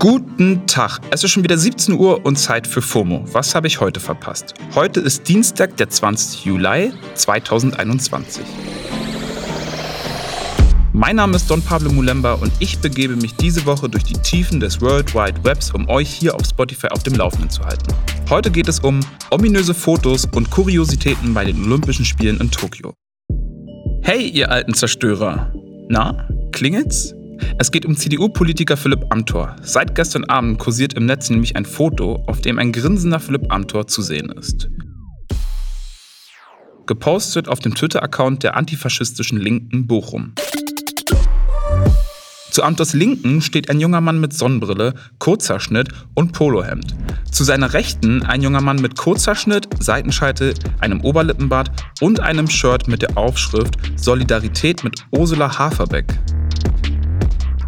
Guten Tag, es ist schon wieder 17 Uhr und Zeit für FOMO. Was habe ich heute verpasst? Heute ist Dienstag, der 20. Juli 2021. Mein Name ist Don Pablo Mulemba und ich begebe mich diese Woche durch die Tiefen des World Wide Webs, um euch hier auf Spotify auf dem Laufenden zu halten. Heute geht es um ominöse Fotos und Kuriositäten bei den Olympischen Spielen in Tokio. Hey, ihr alten Zerstörer! Na, klingelt's? Es geht um CDU-Politiker Philipp Amthor. Seit gestern Abend kursiert im Netz nämlich ein Foto, auf dem ein grinsender Philipp Amthor zu sehen ist. Gepostet auf dem Twitter-Account der antifaschistischen Linken Bochum. Zu Amthors Linken steht ein junger Mann mit Sonnenbrille, kurzer Schnitt und Polohemd. Zu seiner Rechten ein junger Mann mit kurzer Schnitt, Seitenscheitel, einem Oberlippenbart und einem Shirt mit der Aufschrift Solidarität mit Ursula Haferbeck.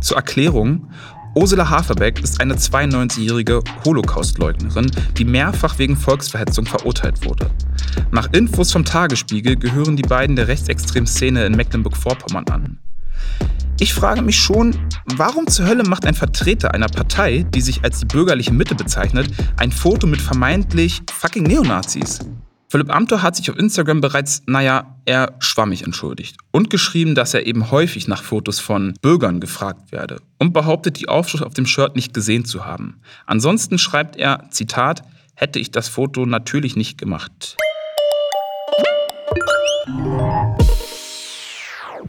Zur Erklärung, Ursula Haferbeck ist eine 92-jährige Holocaustleugnerin, die mehrfach wegen Volksverhetzung verurteilt wurde. Nach Infos vom Tagesspiegel gehören die beiden der rechtsextremen Szene in Mecklenburg-Vorpommern an. Ich frage mich schon, warum zur Hölle macht ein Vertreter einer Partei, die sich als die bürgerliche Mitte bezeichnet, ein Foto mit vermeintlich fucking Neonazis? Philipp Amthor hat sich auf Instagram bereits, naja, eher schwammig entschuldigt und geschrieben, dass er eben häufig nach Fotos von Bürgern gefragt werde und behauptet, die Aufschrift auf dem Shirt nicht gesehen zu haben. Ansonsten schreibt er, Zitat, hätte ich das Foto natürlich nicht gemacht.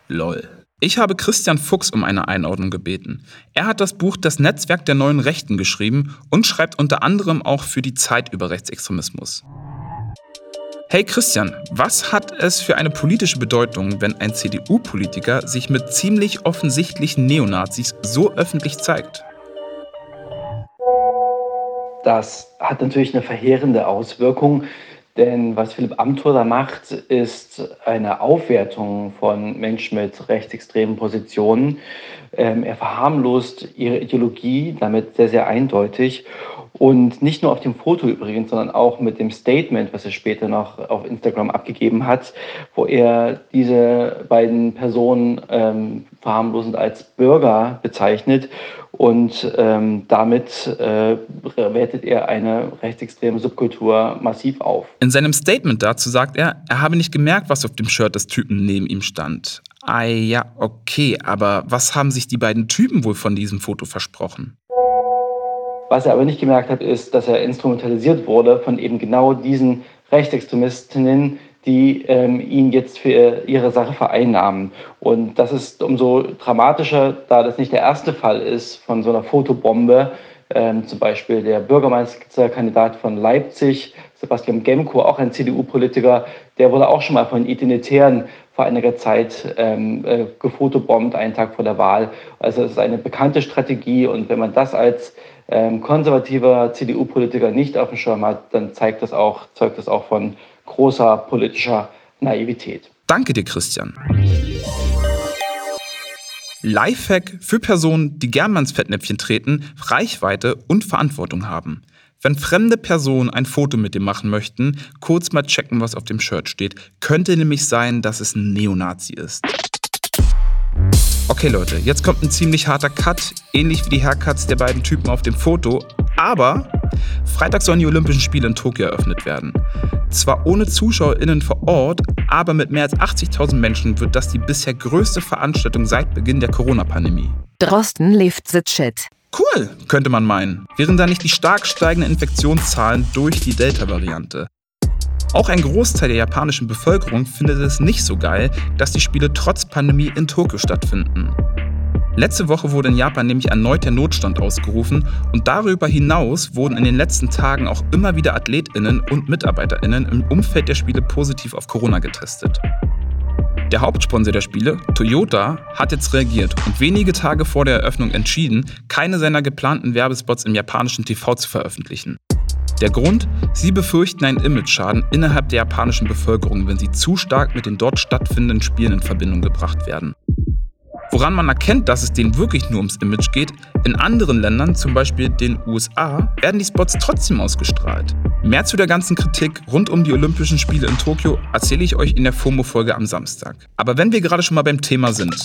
Lol. Ich habe Christian Fuchs um eine Einordnung gebeten. Er hat das Buch Das Netzwerk der neuen Rechten geschrieben und schreibt unter anderem auch für die Zeit über Rechtsextremismus. Hey Christian, was hat es für eine politische Bedeutung, wenn ein CDU-Politiker sich mit ziemlich offensichtlichen Neonazis so öffentlich zeigt? Das hat natürlich eine verheerende Auswirkung denn was Philipp Amthor da macht, ist eine Aufwertung von Menschen mit rechtsextremen Positionen. Ähm, er verharmlost ihre Ideologie damit sehr, sehr eindeutig. Und nicht nur auf dem Foto übrigens, sondern auch mit dem Statement, was er später noch auf Instagram abgegeben hat, wo er diese beiden Personen ähm, verharmlosend als Bürger bezeichnet und ähm, damit äh, wertet er eine rechtsextreme Subkultur massiv auf. In seinem Statement dazu sagt er, er habe nicht gemerkt, was auf dem Shirt des Typen neben ihm stand. Ah ja, okay, aber was haben sich die beiden Typen wohl von diesem Foto versprochen? Was er aber nicht gemerkt hat, ist, dass er instrumentalisiert wurde von eben genau diesen Rechtsextremistinnen, die ähm, ihn jetzt für ihre Sache vereinnahmen. Und das ist umso dramatischer, da das nicht der erste Fall ist von so einer Fotobombe. Ähm, zum Beispiel der Bürgermeisterkandidat von Leipzig, Sebastian Gemko, auch ein CDU-Politiker, der wurde auch schon mal von Identitären vor einiger Zeit ähm, äh, gefotobombt, einen Tag vor der Wahl. Also es ist eine bekannte Strategie und wenn man das als ähm, konservativer CDU-Politiker nicht auf dem Schirm hat, dann zeigt das auch, zeugt das auch von großer politischer Naivität. Danke dir, Christian. Lifehack für Personen, die gern mal ins Fettnäpfchen treten, Reichweite und Verantwortung haben. Wenn fremde Personen ein Foto mit dir machen möchten, kurz mal checken, was auf dem Shirt steht. Könnte nämlich sein, dass es ein Neonazi ist. Okay Leute, jetzt kommt ein ziemlich harter Cut, ähnlich wie die Haircuts der beiden Typen auf dem Foto, aber Freitag sollen die Olympischen Spiele in Tokio eröffnet werden. Zwar ohne ZuschauerInnen vor Ort, aber mit mehr als 80.000 Menschen wird das die bisher größte Veranstaltung seit Beginn der Corona-Pandemie. Drosten lebt Shit. Cool, könnte man meinen. Wären da nicht die stark steigenden Infektionszahlen durch die Delta-Variante. Auch ein Großteil der japanischen Bevölkerung findet es nicht so geil, dass die Spiele trotz Pandemie in Tokio stattfinden. Letzte Woche wurde in Japan nämlich erneut der Notstand ausgerufen und darüber hinaus wurden in den letzten Tagen auch immer wieder Athletinnen und Mitarbeiterinnen im Umfeld der Spiele positiv auf Corona getestet. Der Hauptsponsor der Spiele, Toyota, hat jetzt reagiert und wenige Tage vor der Eröffnung entschieden, keine seiner geplanten Werbespots im japanischen TV zu veröffentlichen. Der Grund? Sie befürchten einen Imageschaden innerhalb der japanischen Bevölkerung, wenn sie zu stark mit den dort stattfindenden Spielen in Verbindung gebracht werden. Woran man erkennt, dass es denen wirklich nur ums Image geht, in anderen Ländern, zum Beispiel den USA, werden die Spots trotzdem ausgestrahlt. Mehr zu der ganzen Kritik rund um die Olympischen Spiele in Tokio erzähle ich euch in der FOMO-Folge am Samstag. Aber wenn wir gerade schon mal beim Thema sind.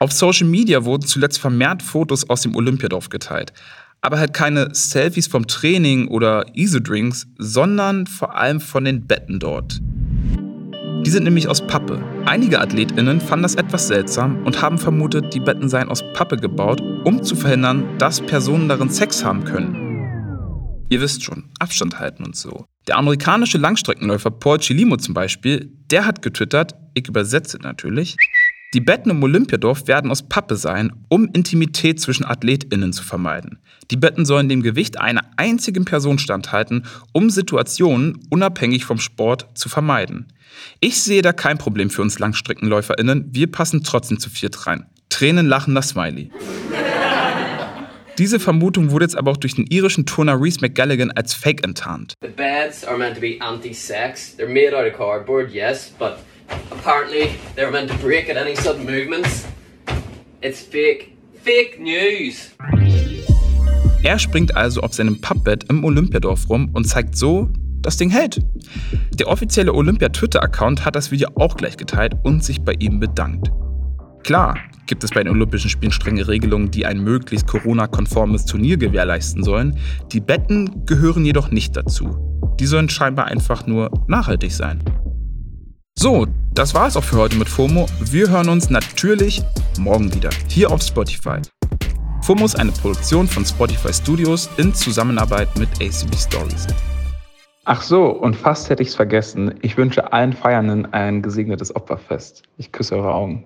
Auf Social Media wurden zuletzt vermehrt Fotos aus dem Olympiadorf geteilt. Aber halt keine Selfies vom Training oder Isodrinks, sondern vor allem von den Betten dort. Die sind nämlich aus Pappe. Einige AthletInnen fanden das etwas seltsam und haben vermutet, die Betten seien aus Pappe gebaut, um zu verhindern, dass Personen darin Sex haben können. Ihr wisst schon, Abstand halten und so. Der amerikanische Langstreckenläufer Paul Chilimo zum Beispiel, der hat getwittert, ich übersetze natürlich, die Betten im Olympiadorf werden aus Pappe sein, um Intimität zwischen AthletInnen zu vermeiden. Die Betten sollen dem Gewicht einer einzigen Person standhalten, um Situationen unabhängig vom Sport zu vermeiden. Ich sehe da kein Problem für uns LangstreckenläuferInnen, wir passen trotzdem zu viert rein. Tränen lachender Smiley. Diese Vermutung wurde jetzt aber auch durch den irischen Turner Reese McGallaghan als Fake enttarnt. The beds are meant to be anti-sex. They're made out of cardboard, yes, but apparently they're meant to break at any sudden movements. It's fake. Fake news. Er springt also auf seinem Pappbett im Olympiadorf rum und zeigt so, das Ding hält. Der offizielle Olympia-Twitter-Account hat das Video auch gleich geteilt und sich bei ihm bedankt. Klar gibt es bei den Olympischen Spielen strenge Regelungen, die ein möglichst Corona-konformes Turnier gewährleisten sollen. Die Betten gehören jedoch nicht dazu. Die sollen scheinbar einfach nur nachhaltig sein. So, das war es auch für heute mit FOMO. Wir hören uns natürlich morgen wieder hier auf Spotify. FOMO ist eine Produktion von Spotify Studios in Zusammenarbeit mit ACB Stories. Ach so, und fast hätte ich es vergessen. Ich wünsche allen Feiernden ein gesegnetes Opferfest. Ich küsse eure Augen.